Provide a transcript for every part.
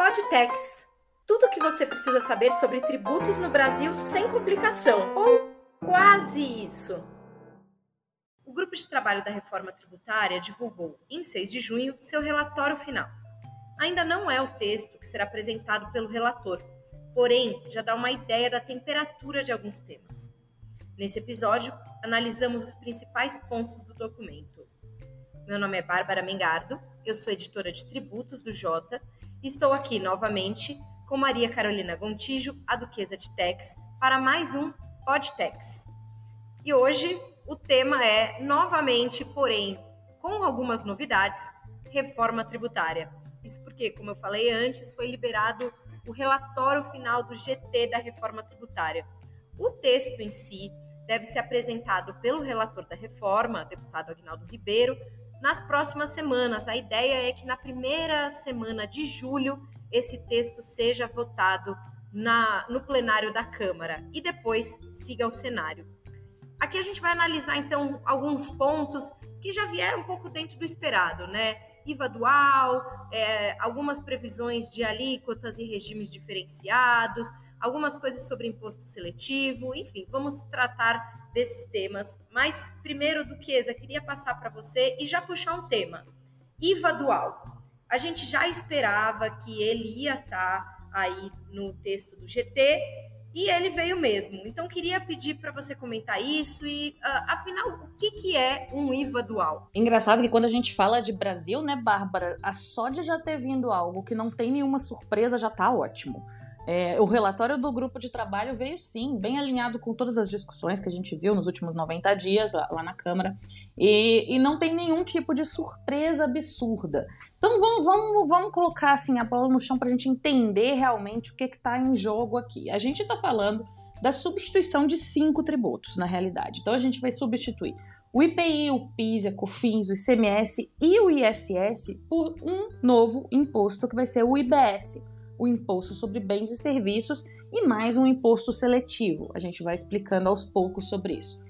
Podtex. Tudo o que você precisa saber sobre tributos no Brasil sem complicação, ou quase isso. O grupo de trabalho da reforma tributária divulgou, em 6 de junho, seu relatório final. Ainda não é o texto que será apresentado pelo relator, porém já dá uma ideia da temperatura de alguns temas. Nesse episódio, analisamos os principais pontos do documento. Meu nome é Bárbara Mengardo, eu sou editora de tributos do Jota e estou aqui novamente com Maria Carolina Gontijo, a Duquesa de Tex, para mais um Podtex. E hoje o tema é, novamente, porém, com algumas novidades, reforma tributária. Isso porque, como eu falei antes, foi liberado o relatório final do GT da reforma tributária. O texto em si deve ser apresentado pelo relator da reforma, deputado Agnaldo Ribeiro, nas próximas semanas. A ideia é que na primeira semana de julho esse texto seja votado na, no plenário da Câmara e depois siga ao Senado. Aqui a gente vai analisar então alguns pontos que já vieram um pouco dentro do esperado, né? IVA dual, é, algumas previsões de alíquotas e regimes diferenciados, algumas coisas sobre imposto seletivo, enfim, vamos tratar desses temas. Mas, primeiro, Duquesa, queria passar para você e já puxar um tema. IVA dual. A gente já esperava que ele ia estar tá aí no texto do GT e ele veio mesmo. Então, queria pedir para você comentar isso e, uh, afinal, o que, que é um IVA dual? Engraçado que quando a gente fala de Brasil, né, Bárbara, a só de já ter vindo algo que não tem nenhuma surpresa já tá ótimo. É, o relatório do grupo de trabalho veio sim, bem alinhado com todas as discussões que a gente viu nos últimos 90 dias lá, lá na Câmara, e, e, não tem nenhum tipo de surpresa absurda. Então vamos, vamos, vamos colocar assim a bola no chão para a gente entender realmente o que está em jogo aqui. A gente está falando da substituição de cinco tributos, na realidade. Então a gente vai substituir o IPI, o PIS, a COFINS, o ICMS e o ISS por um novo imposto que vai ser o IBS o imposto sobre bens e serviços e mais um imposto seletivo. A gente vai explicando aos poucos sobre isso.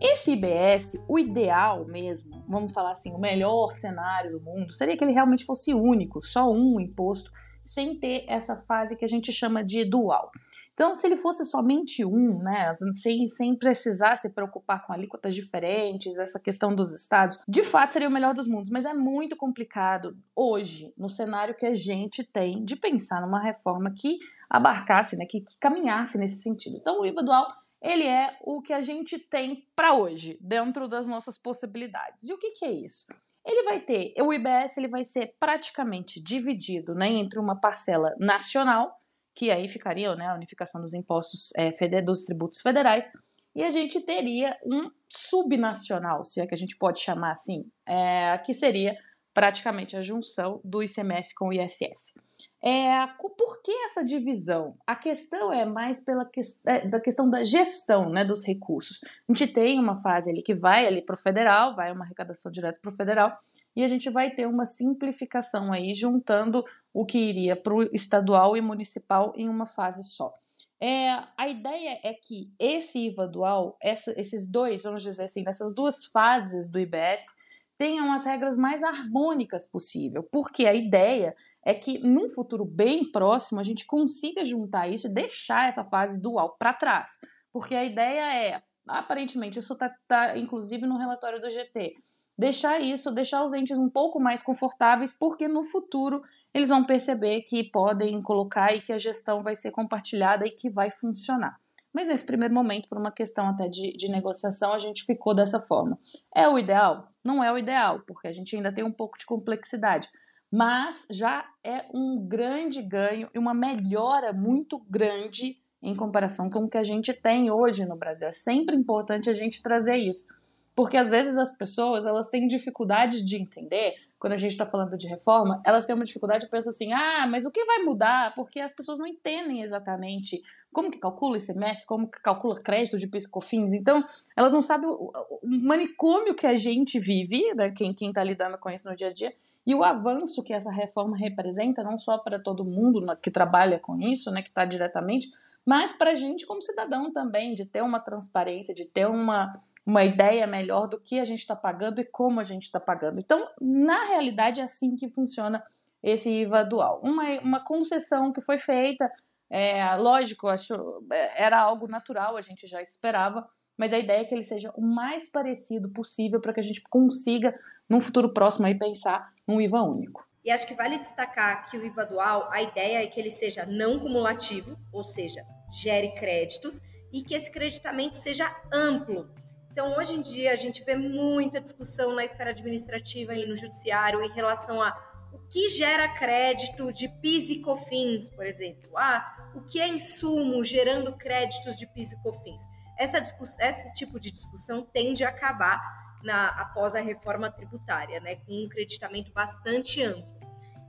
Esse IBS, o ideal mesmo, vamos falar assim, o melhor cenário do mundo, seria que ele realmente fosse único, só um imposto, sem ter essa fase que a gente chama de dual. Então, se ele fosse somente um, né, sem, sem precisar se preocupar com alíquotas diferentes, essa questão dos estados, de fato seria o melhor dos mundos, mas é muito complicado hoje, no cenário que a gente tem, de pensar numa reforma que abarcasse, né, que, que caminhasse nesse sentido. Então, o IVA dual ele é o que a gente tem para hoje, dentro das nossas possibilidades. E o que, que é isso? Ele vai ter, o IBS ele vai ser praticamente dividido né, entre uma parcela nacional que aí ficaria né, a unificação dos impostos é, dos tributos federais, e a gente teria um subnacional, se é que a gente pode chamar assim, é, que seria praticamente a junção do ICMS com o ISS. É, por que essa divisão? A questão é mais pela que, é, da questão da gestão né, dos recursos. A gente tem uma fase ali que vai ali para o federal, vai uma arrecadação direta para o federal, e a gente vai ter uma simplificação aí, juntando o que iria para o estadual e municipal em uma fase só. É, a ideia é que esse IVA dual, essa, esses dois, vamos dizer assim, essas duas fases do IBS, tenham as regras mais harmônicas possível, porque a ideia é que num futuro bem próximo a gente consiga juntar isso e deixar essa fase dual para trás, porque a ideia é, aparentemente, isso está tá, inclusive no relatório do GT, deixar isso, deixar os entes um pouco mais confortáveis, porque no futuro eles vão perceber que podem colocar e que a gestão vai ser compartilhada e que vai funcionar. Mas nesse primeiro momento, por uma questão até de, de negociação, a gente ficou dessa forma. É o ideal? Não é o ideal, porque a gente ainda tem um pouco de complexidade. Mas já é um grande ganho e uma melhora muito grande em comparação com o que a gente tem hoje no Brasil. É sempre importante a gente trazer isso porque às vezes as pessoas elas têm dificuldade de entender, quando a gente está falando de reforma, elas têm uma dificuldade de pensar assim: ah, mas o que vai mudar? Porque as pessoas não entendem exatamente como que calcula ICMS, como que calcula crédito de piscofins. Então, elas não sabem o, o manicômio que a gente vive, né, quem está lidando com isso no dia a dia, e o avanço que essa reforma representa, não só para todo mundo que trabalha com isso, né, que está diretamente, mas para a gente como cidadão também, de ter uma transparência, de ter uma uma ideia melhor do que a gente está pagando e como a gente está pagando. Então, na realidade, é assim que funciona esse IVA dual. Uma, uma concessão que foi feita, é, lógico, acho, é, era algo natural, a gente já esperava, mas a ideia é que ele seja o mais parecido possível para que a gente consiga, num futuro próximo, aí, pensar num IVA único. E acho que vale destacar que o IVA dual, a ideia é que ele seja não cumulativo, ou seja, gere créditos, e que esse creditamento seja amplo. Então, hoje em dia, a gente vê muita discussão na esfera administrativa e no judiciário em relação a o que gera crédito de PIS e COFINS, por exemplo. Ah, o que é insumo gerando créditos de PIS e COFINS? Essa esse tipo de discussão tende a acabar na, após a reforma tributária, né, com um creditamento bastante amplo.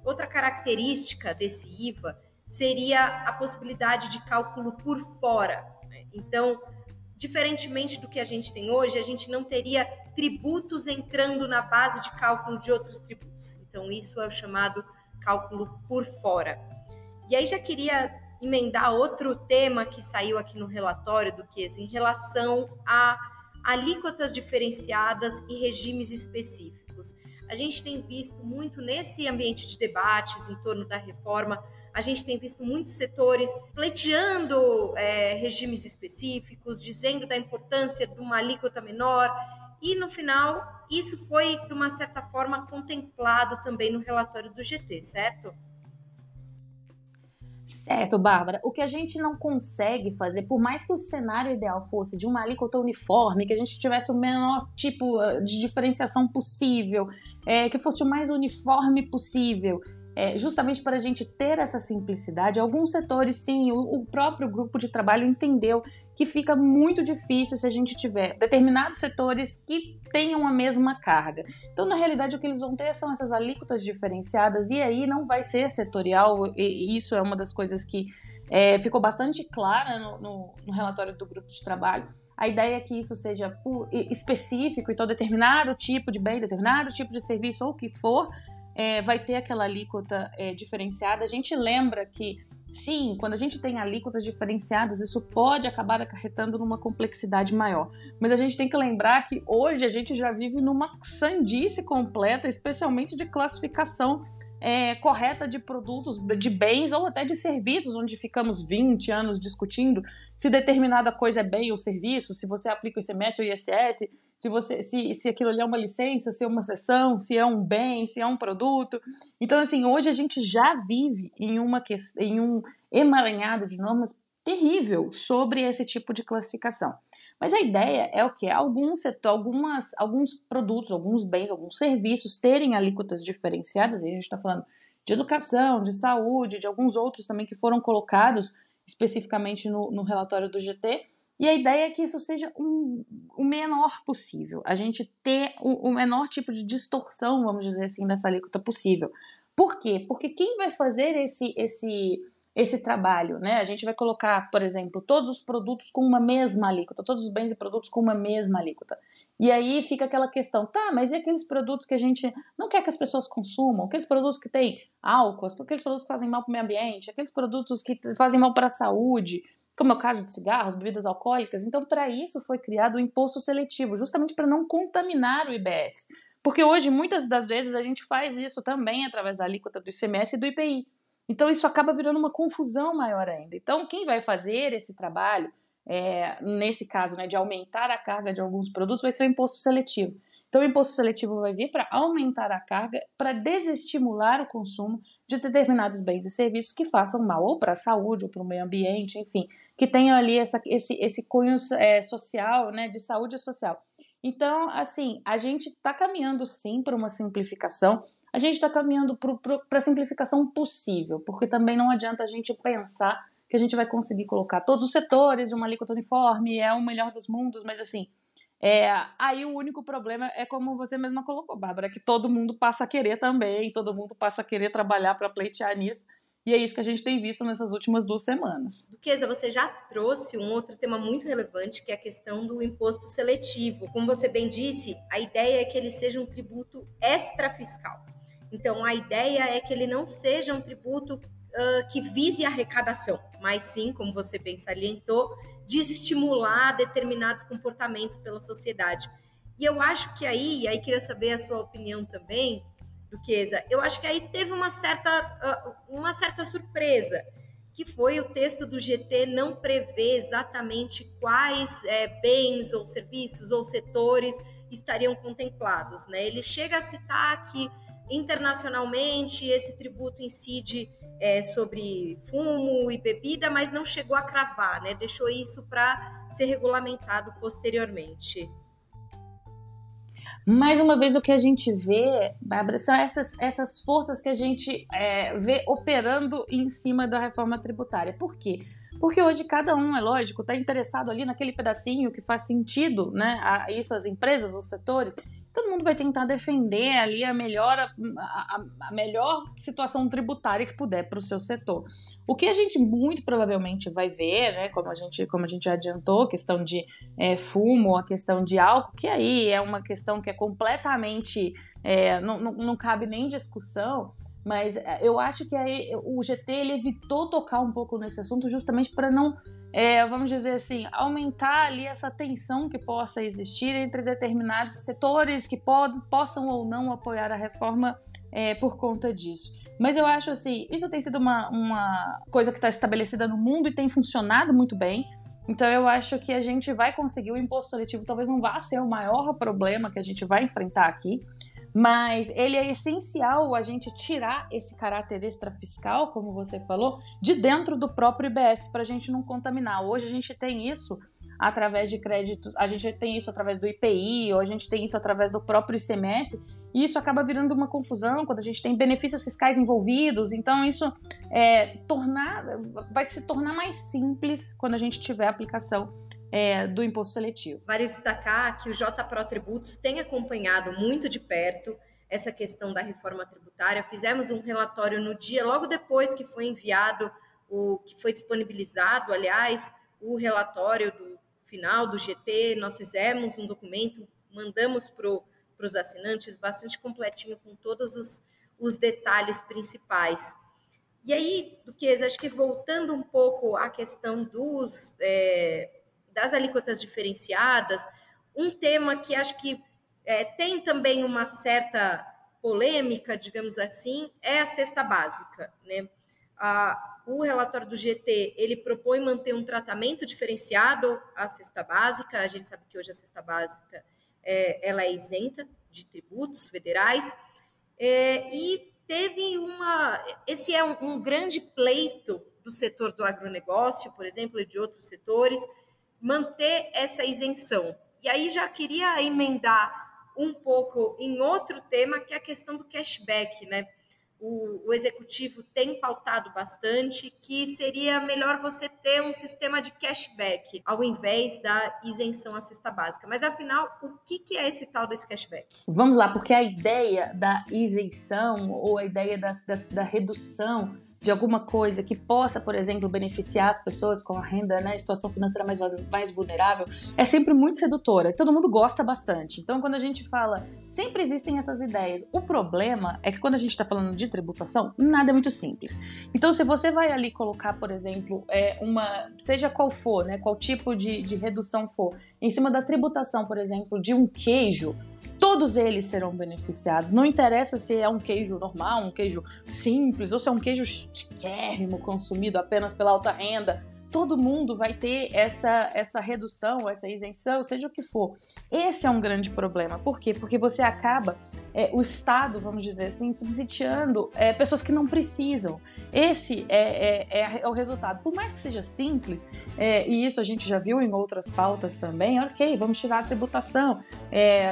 Outra característica desse IVA seria a possibilidade de cálculo por fora. Né? Então, diferentemente do que a gente tem hoje, a gente não teria tributos entrando na base de cálculo de outros tributos. Então, isso é o chamado cálculo por fora. E aí já queria emendar outro tema que saiu aqui no relatório do que em relação a alíquotas diferenciadas e regimes específicos. A gente tem visto muito nesse ambiente de debates em torno da reforma, a gente tem visto muitos setores pleiteando é, regimes específicos, dizendo da importância de uma alíquota menor, e no final isso foi, de uma certa forma, contemplado também no relatório do GT, certo? Certo, Bárbara. O que a gente não consegue fazer, por mais que o cenário ideal fosse de uma alíquota uniforme, que a gente tivesse o menor tipo ah, de diferenciação possível, é, que fosse o mais uniforme possível, é, justamente para a gente ter essa simplicidade. Alguns setores, sim, o, o, próprio grupo de trabalho entendeu que fica muito difícil se a gente tiver determinados setores que tenham a mesma carga. Então, na realidade, o que eles vão ter são essas alíquotas diferenciadas, e aí não vai ser setorial, e isso é uma das coisas que é, ficou bastante clara no, no, no relatório do grupo de trabalho. A ideia é que isso seja específico, então determinado tipo de bem, determinado tipo de serviço ou o que for, é, vai ter aquela alíquota é, diferenciada. A gente lembra que, sim, quando a gente tem alíquotas diferenciadas, isso pode acabar acarretando numa complexidade maior. Mas a gente tem que lembrar que hoje a gente já vive numa sandice completa, especialmente de classificação é, correta de produtos, de bens ou até de serviços, onde ficamos 20 anos discutindo se determinada coisa é bem ou serviço, se você aplica o ICMS ou ISS, se, você, se, se aquilo ali é uma licença, se é uma sessão, se é um bem, se é um produto. Então, assim, hoje a gente já vive em, uma, em um emaranhado de normas terrível sobre esse tipo de classificação. Mas a ideia é o que? Alguns setor, algumas, alguns produtos, alguns bens, alguns serviços terem alíquotas diferenciadas, e a gente está falando de educação, de saúde, de alguns outros também que foram colocados especificamente no, no relatório do GT, e a ideia é que isso seja um, o menor possível, a gente ter o, o, menor tipo de distorção, vamos dizer assim, dessa alíquota possível. Por quê? Porque quem vai fazer esse, esse esse trabalho, né? A gente vai colocar, por exemplo, todos os produtos com uma mesma alíquota, todos os bens e produtos com uma mesma alíquota. E aí fica aquela questão, tá, mas e aqueles produtos que a gente não quer que as pessoas consumam? Aqueles produtos que têm álcool, aqueles produtos que fazem mal para o meio ambiente, aqueles produtos que fazem mal para a saúde, como é o caso de cigarros, bebidas alcoólicas. Então, para isso foi criado o imposto seletivo, justamente para não contaminar o IBS. Porque hoje, muitas das vezes, a gente faz isso também através da alíquota do ICMS e do IPI. Então isso acaba virando uma confusão maior ainda. Então quem vai fazer esse trabalho, é, nesse caso, né, de aumentar a carga de alguns produtos, vai ser o imposto seletivo. Então o imposto seletivo vai vir para aumentar a carga, para desestimular o consumo de determinados bens e serviços que façam mal ou para a saúde ou para o meio ambiente, enfim, que tenham ali essa, esse, esse cunho é, social, né, de saúde social. Então, assim, a gente está caminhando sim para uma simplificação a gente está caminhando para a simplificação possível, porque também não adianta a gente pensar que a gente vai conseguir colocar todos os setores de uma alíquota uniforme, é o melhor dos mundos, mas assim, é, aí o único problema é como você mesma colocou, Bárbara, que todo mundo passa a querer também, todo mundo passa a querer trabalhar para pleitear nisso. E é isso que a gente tem visto nessas últimas duas semanas. Duquesa, você já trouxe um outro tema muito relevante, que é a questão do imposto seletivo. Como você bem disse, a ideia é que ele seja um tributo extrafiscal. Então, a ideia é que ele não seja um tributo uh, que vise arrecadação, mas sim, como você bem salientou, desestimular determinados comportamentos pela sociedade. E eu acho que aí, aí queria saber a sua opinião também, Duquesa, eu acho que aí teve uma certa, uma certa surpresa, que foi o texto do GT não prever exatamente quais é, bens ou serviços ou setores estariam contemplados. Né? Ele chega a citar que internacionalmente esse tributo incide é, sobre fumo e bebida, mas não chegou a cravar, né? deixou isso para ser regulamentado posteriormente. Mais uma vez, o que a gente vê, Bárbara, são essas, essas forças que a gente é, vê operando em cima da reforma tributária. Por quê? Porque hoje cada um, é lógico, está interessado ali naquele pedacinho que faz sentido, né? A isso as empresas, os setores todo mundo vai tentar defender ali a melhor, a, a, a melhor situação tributária que puder para o seu setor. O que a gente muito provavelmente vai ver, né, como, a gente, como a gente já adiantou, a questão de é, fumo, a questão de álcool, que aí é uma questão que é completamente. É, não, não, não cabe nem discussão. Mas é, eu acho que aí o GT ele evitou tocar um pouco nesse assunto justamente para não é, vamos dizer assim, aumentar ali essa tensão que possa existir entre determinados setores que pod, possam ou não apoiar a reforma é, por conta disso. Mas eu acho assim, isso tem sido uma, uma coisa que está estabelecida no mundo e tem funcionado muito bem. Então eu acho que a gente vai conseguir o imposto seletivo, talvez não vá ser o maior problema que a gente vai enfrentar aqui, mas ele é essencial a gente tirar esse caráter extrafiscal, como você falou, de dentro do próprio IBS para a gente não contaminar. Hoje a gente tem isso através de créditos, a gente tem isso através do IPI, ou a gente tem isso através do próprio ICMS, e isso acaba virando uma confusão quando a gente tem benefícios fiscais envolvidos. Então, isso é, tornar, vai se tornar mais simples quando a gente tiver a aplicação é, do imposto seletivo. Vale destacar que o JPRO Tributos tem acompanhado muito de perto essa questão da reforma tributária. Fizemos um relatório no dia, logo depois que foi enviado, o que foi disponibilizado, aliás, o relatório do final do GT. Nós fizemos um documento, mandamos para os assinantes, bastante completinho, com todos os, os detalhes principais. E aí, Duquesa, acho que voltando um pouco à questão dos, é, das alíquotas diferenciadas, um tema que acho que é, tem também uma certa polêmica, digamos assim, é a cesta básica. Né? A, o relatório do GT ele propõe manter um tratamento diferenciado à cesta básica. A gente sabe que hoje a cesta básica é, ela é isenta de tributos federais é, e teve uma. Esse é um, um grande pleito do setor do agronegócio, por exemplo, e de outros setores, manter essa isenção. E aí já queria emendar um pouco em outro tema, que é a questão do cashback, né? O, o, executivo tem pautado bastante que seria melhor você ter um sistema de cashback ao invés da isenção à cesta básica. Mas afinal, o que, que é esse tal desse cashback? Vamos lá, porque a ideia da isenção ou a ideia da, da, da redução de alguma coisa que possa, por exemplo, beneficiar as pessoas com a renda, né, situação financeira mais, mais vulnerável, é sempre muito sedutora. Todo mundo gosta bastante. Então, quando a gente fala, sempre existem essas ideias. O problema é que quando a gente está falando de tributação, nada é muito simples. Então, se você vai ali colocar, por exemplo, é, uma, seja qual for, né, qual tipo de, de redução for, em cima da tributação, por exemplo, de um queijo, todos eles serão beneficiados. Não interessa se é um queijo normal, um queijo simples, ou se é um queijo chiquérrimo consumido apenas pela alta renda todo mundo vai ter essa, essa redução, essa isenção, seja o que for. Esse é um grande problema. Por quê? Porque você acaba, é, o Estado, vamos dizer assim, subsidiando é, pessoas que não precisam. Esse é, é, é, é o resultado. Por mais que seja simples, é, e isso a gente já viu em outras pautas também, ok, vamos tirar a tributação,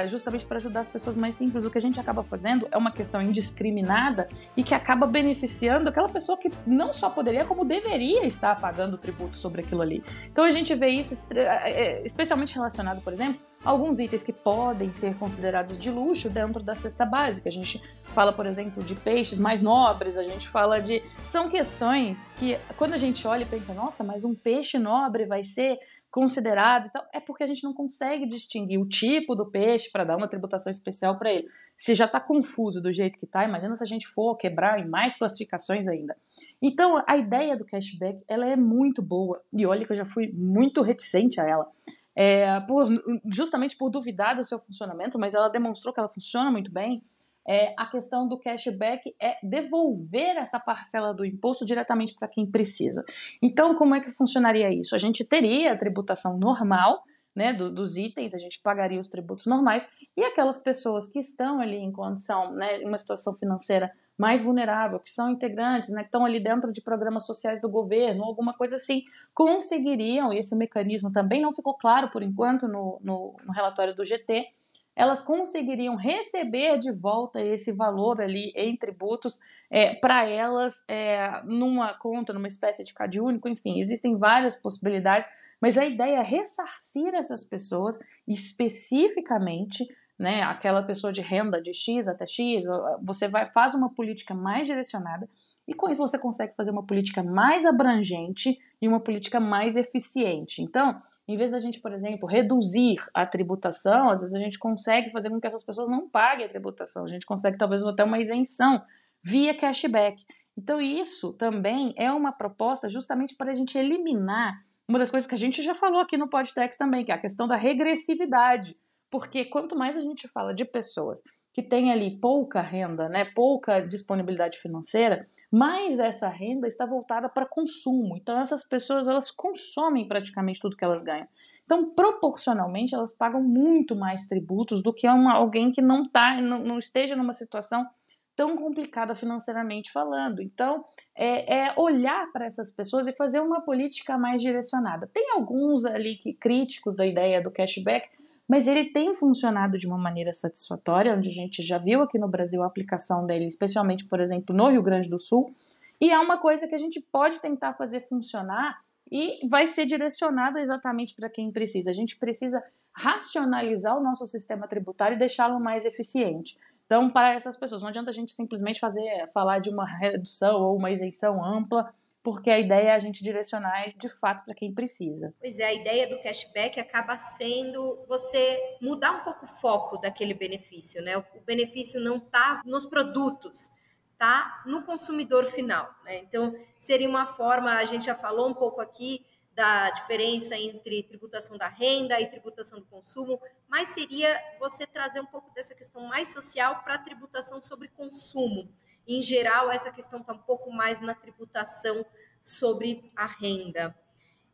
justamente para ajudar as pessoas mais simples. O que a gente acaba fazendo é uma questão indiscriminada e que acaba beneficiando aquela pessoa que não só poderia, como deveria estar pagando o tributo sobre aquilo ali. Então a gente vê isso é, é, especialmente relacionado, por exemplo, a alguns itens que podem ser considerados de luxo dentro da cesta básica. A gente fala, por exemplo, de peixes mais nobres, a gente fala de. São questões que, quando a gente olha e pensa, nossa, mas um peixe nobre vai ser considerado e tal, é porque a gente não consegue distinguir o tipo do peixe para dar uma tributação especial para ele. Se já está confuso do jeito que está, imagina se a gente for quebrar em mais classificações ainda. Então, a ideia do cashback, ela é muito boa, e olha que eu já fui muito reticente a ela. É, por, justamente por duvidar do seu funcionamento, mas ela demonstrou que ela funciona muito bem. É, a questão do cashback é devolver essa parcela do imposto diretamente para quem precisa. Então, como é que funcionaria isso? A gente teria a tributação normal, né, do, dos itens, a gente pagaria os tributos normais, e aquelas pessoas que estão ali em condição, né, uma situação financeira mais vulnerável, que são integrantes, né, que estão ali dentro de programas sociais do governo, alguma coisa assim, conseguiriam, e esse mecanismo também não ficou claro por enquanto no, no, no relatório do GT, elas conseguiriam receber de volta esse valor ali em tributos é, para elas é, numa conta, numa espécie de CAD único, enfim, existem várias possibilidades, mas a ideia é ressarcir essas pessoas especificamente né, aquela pessoa de renda de X até X, você vai faz uma política mais direcionada e com isso você consegue fazer uma política mais abrangente e uma política mais eficiente. Então, em vez da gente, por exemplo, reduzir a tributação, às vezes a gente consegue fazer com que essas pessoas não paguem a tributação, a gente consegue talvez até uma isenção via cashback. Então, isso também é uma proposta justamente para a gente eliminar uma das coisas que a gente já falou aqui no Podtex também, que é a questão da regressividade. Porque quanto mais a gente fala de pessoas que têm ali pouca renda, né, pouca disponibilidade financeira, mais essa renda está voltada para consumo. Então essas pessoas elas consomem praticamente tudo que elas ganham. Então proporcionalmente elas pagam muito mais tributos do que uma, alguém que não tá, não, não esteja numa situação tão complicada financeiramente falando. Então, é, é olhar para essas pessoas e fazer uma política mais direcionada. Tem alguns ali que críticos da ideia do cashback, mas ele tem funcionado de uma maneira satisfatória, onde a gente já viu aqui no Brasil a aplicação dele, especialmente, por exemplo, no Rio Grande do Sul, e é uma coisa que a gente pode tentar fazer funcionar e vai ser direcionado exatamente para quem precisa. A gente precisa racionalizar o nosso sistema tributário e deixá-lo mais eficiente. Então, para essas pessoas, não adianta a gente simplesmente fazer falar de uma redução ou uma isenção ampla porque a ideia é a gente direcionar de fato para quem precisa. Pois é, a ideia do cashback acaba sendo você mudar um pouco o foco daquele benefício, né? O benefício não está nos produtos, tá no consumidor final, né? Então, seria uma forma, a gente já falou um pouco aqui da diferença entre tributação da renda e tributação do consumo, mas seria você trazer um pouco dessa questão mais social para a tributação sobre consumo. Em geral, essa questão está um pouco mais na tributação sobre a renda.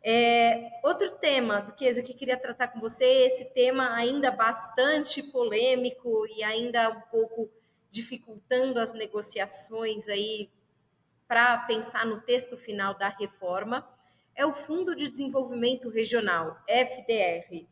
É, outro tema, Duquesa, que queria tratar com você, esse tema ainda bastante polêmico e ainda um pouco dificultando as negociações aí para pensar no texto final da reforma, é o Fundo de Desenvolvimento Regional, FDR.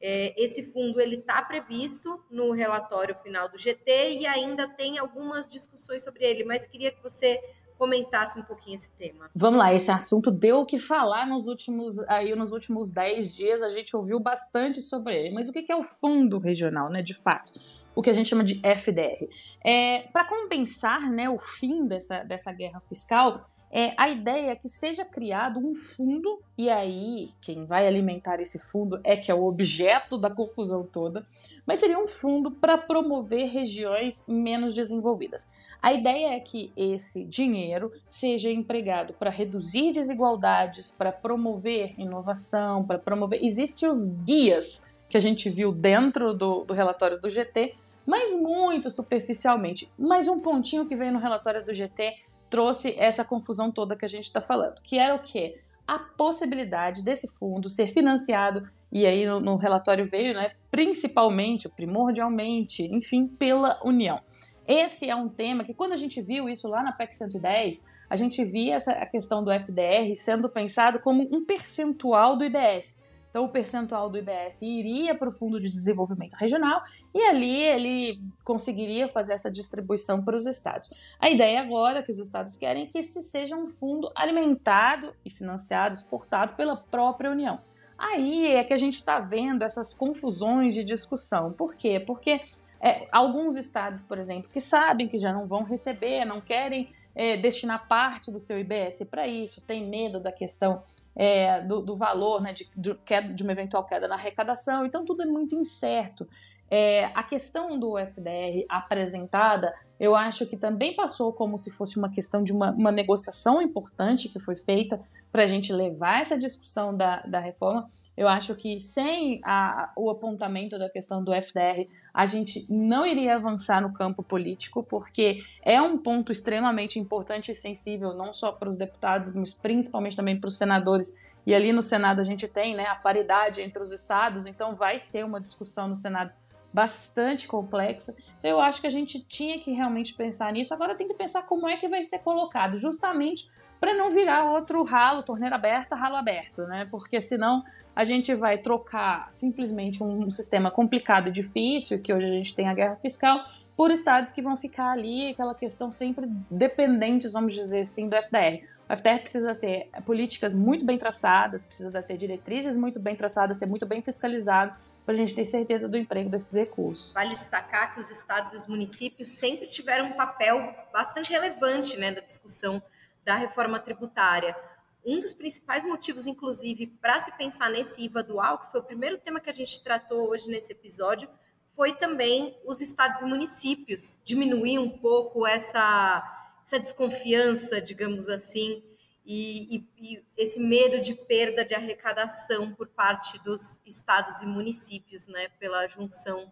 É, esse fundo ele está previsto no relatório final do GT e ainda tem algumas discussões sobre ele, mas queria que você comentasse um pouquinho esse tema. Vamos lá, esse assunto deu o que falar nos últimos aí nos últimos 10 dias, a gente ouviu bastante sobre ele. Mas o que é o fundo regional, né, de fato? O que a gente chama de FDR. É, Para compensar né, o fim dessa, dessa guerra fiscal, é, a ideia é que seja criado um fundo, e aí quem vai alimentar esse fundo é que é o objeto da confusão toda, mas seria um fundo para promover regiões menos desenvolvidas. A ideia é que esse dinheiro seja empregado para reduzir desigualdades, para promover inovação, para promover. Existem os guias que a gente viu dentro do, do relatório do GT, mas muito superficialmente. Mas um pontinho que veio no relatório do GT trouxe essa confusão toda que a gente está falando, que era o quê? A possibilidade desse fundo ser financiado, e aí no, no relatório veio, né, principalmente, primordialmente, enfim, pela União. Esse é um tema que, quando a gente viu isso lá na PEC 110, a gente via essa, a questão do FDR sendo pensado como um percentual do IBS. Então, o percentual do IBS iria para o Fundo de Desenvolvimento Regional e ali ele conseguiria fazer essa distribuição para os estados. A ideia agora que os estados querem é que esse seja um fundo alimentado e financiado, exportado pela própria União. Aí é que a gente está vendo essas confusões de discussão. Por quê? Porque é, alguns estados, por exemplo, que sabem que já não vão receber, não querem é, destinar parte do seu IBS para isso, tem medo da questão é, do, do, valor, né, de, de, de uma eventual queda na arrecadação, então tudo é muito incerto. É, a questão do FDR apresentada, eu acho que também passou como se fosse uma questão de uma, uma negociação importante que foi feita para a gente levar essa discussão da, da reforma. Eu acho que sem a, o apontamento da questão do FDR, a gente não iria avançar no campo político, porque é um ponto extremamente importante e sensível, não só para os deputados, mas principalmente também para os senadores. E ali no Senado a gente tem né, a paridade entre os estados, então vai ser uma discussão no Senado bastante complexa. Então, eu acho que a gente tinha que realmente pensar nisso. Agora tem que pensar como é que vai ser colocado, justamente para não virar outro ralo, torneira aberta, ralo aberto, né? Porque senão a gente vai trocar simplesmente um sistema complicado e difícil, que hoje a gente tem a guerra fiscal, por estados que vão ficar ali, aquela questão sempre dependentes, vamos dizer assim, do FDR. O FDR precisa ter políticas muito bem traçadas, precisa ter diretrizes muito bem traçadas, ser muito bem fiscalizado, para a gente ter certeza do emprego desses recursos. Vale destacar que os estados e os municípios sempre tiveram um papel bastante relevante né, na discussão da reforma tributária. Um dos principais motivos, inclusive, para se pensar nesse IVA dual, que foi o primeiro tema que a gente tratou hoje nesse episódio, foi também os estados e municípios diminuir um pouco essa, essa desconfiança, digamos assim, e, e, e, esse medo de perda de arrecadação por parte dos estados e municípios, né, pela junção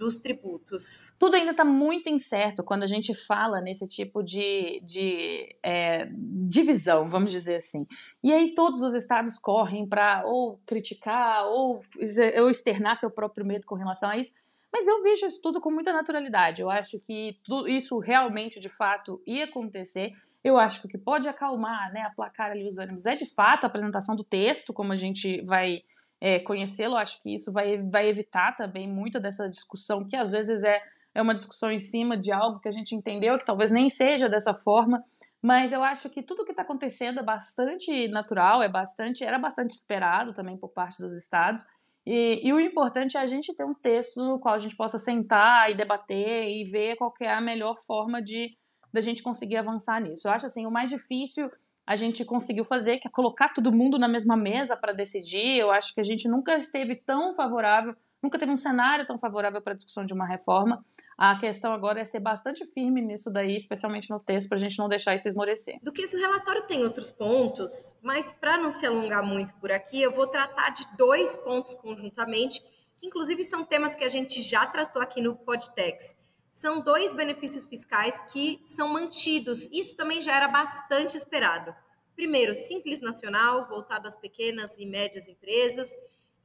dos tributos. Tudo ainda está muito incerto quando a gente fala nesse tipo de, de é, divisão, vamos dizer assim. E aí todos os estados correm para ou criticar ou, ou externar seu próprio medo com relação a isso. Mas eu vejo isso tudo com muita naturalidade. Eu acho que tudo isso realmente, de fato, ia acontecer. Eu acho que o que pode acalmar, né, aplacar ali os ânimos é, de fato, a apresentação do texto, como a gente vai é, conhecê-lo. Acho que isso vai, vai evitar também muito dessa discussão, que às vezes é, é uma discussão em cima de algo que a gente entendeu, que talvez nem seja dessa forma. Mas eu acho que tudo que está acontecendo é bastante natural, é bastante, era bastante esperado também por parte dos estados. E, e, o importante é a gente ter um texto no qual a gente possa sentar e debater e ver qual é a melhor forma de da gente conseguir avançar nisso. Eu acho assim, o mais difícil a gente conseguiu fazer, que é colocar todo mundo na mesma mesa para decidir. Eu acho que a gente nunca esteve tão favorável Nunca teve um cenário tão favorável para a discussão de uma reforma. A questão agora é ser bastante firme nisso daí, especialmente no texto, para a gente não deixar isso esmorecer. Do que esse relatório tem outros pontos, mas para não se alongar muito por aqui, eu vou tratar de dois pontos conjuntamente, que inclusive são temas que a gente já tratou aqui no Podtex. São dois benefícios fiscais que são mantidos. Isso também já era bastante esperado. Primeiro, Simples Nacional, voltado às pequenas e médias empresas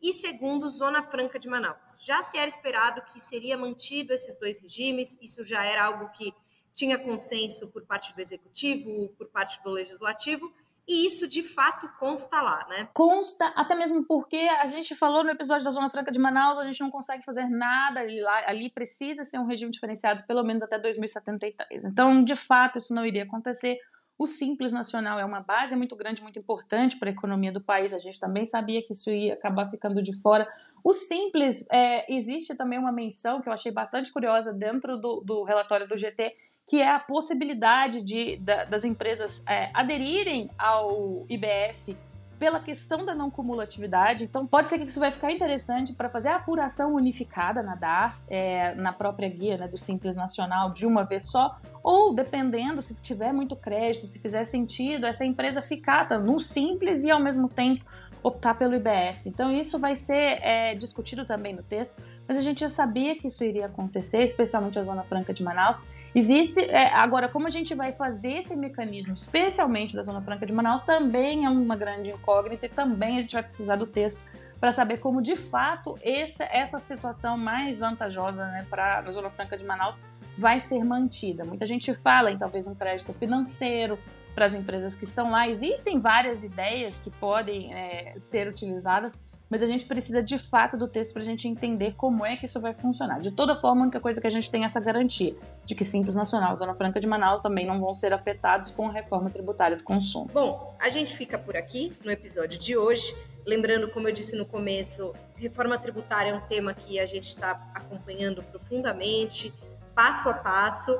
e segundo, Zona Franca de Manaus. Já se era esperado que seria mantido esses dois regimes, isso já era algo que tinha consenso por parte do executivo, por parte do legislativo, e isso de fato consta lá, né? Consta, até mesmo porque a gente falou no episódio da Zona Franca de Manaus, a gente não consegue fazer nada ali, lá, ali precisa ser um regime diferenciado pelo menos até 2073. Então, de fato, isso não iria acontecer. O Simples Nacional é uma base muito grande, muito importante para a economia do país. A gente também sabia que isso ia acabar ficando de fora. O Simples, é, existe também uma menção que eu achei bastante curiosa dentro do, do relatório do GT, que é a possibilidade de, da, das empresas é, aderirem ao IBS pela questão da não cumulatividade. Então, pode ser que isso vai ficar interessante para fazer a apuração unificada na DAS, é, na própria guia né, do Simples Nacional, de uma vez só, ou dependendo, se tiver muito crédito, se fizer sentido, essa empresa ficar tá, no Simples e ao mesmo tempo optar pelo IBS. Então, isso vai ser é, discutido também no texto, mas a gente já sabia que isso iria acontecer, especialmente a Zona Franca de Manaus. Existe, é, agora, como a gente vai fazer esse mecanismo, especialmente da Zona Franca de Manaus, também é uma grande incógnita e também a gente vai precisar do texto para saber como de fato essa, situação mais vantajosa né, para a Zona Franca de Manaus vai ser mantida. Muita gente fala em talvez um crédito financeiro, para as empresas que estão lá. Existem várias ideias que podem é, ser utilizadas, mas a gente precisa de fato do texto para a gente entender como é que isso vai funcionar. De toda forma, a única coisa que a gente tem é essa garantia de que Simples Nacional Zona Franca de Manaus também não vão ser afetados com a reforma tributária do consumo. Bom, a gente fica por aqui no episódio de hoje. Lembrando, como eu disse no começo, reforma tributária é um tema que a gente está acompanhando profundamente, passo a passo.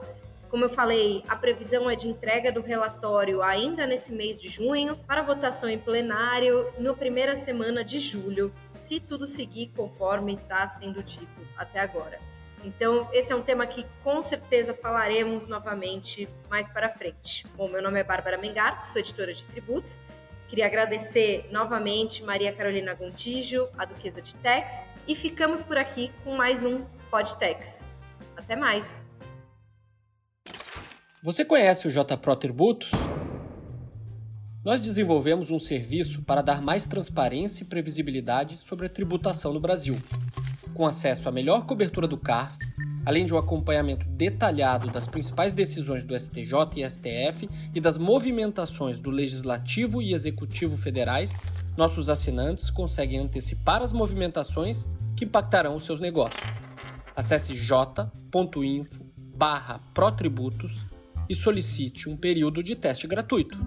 Como eu falei, a previsão é de entrega do relatório ainda nesse mês de junho, para votação em plenário na primeira semana de julho, se tudo seguir conforme está sendo dito até agora. Então, esse é um tema que com certeza falaremos novamente mais para frente. Bom, meu nome é Bárbara Mengarto, sou editora de tributos. Queria agradecer novamente Maria Carolina Gontijo, a Duquesa de Tex, e ficamos por aqui com mais um Podtex. Até mais! Você conhece o JPro Tributos? Nós desenvolvemos um serviço para dar mais transparência e previsibilidade sobre a tributação no Brasil, com acesso à melhor cobertura do CARF, além de um acompanhamento detalhado das principais decisões do STJ e STF e das movimentações do Legislativo e Executivo federais, nossos assinantes conseguem antecipar as movimentações que impactarão os seus negócios. Acesse j.info/protributos e solicite um período de teste gratuito.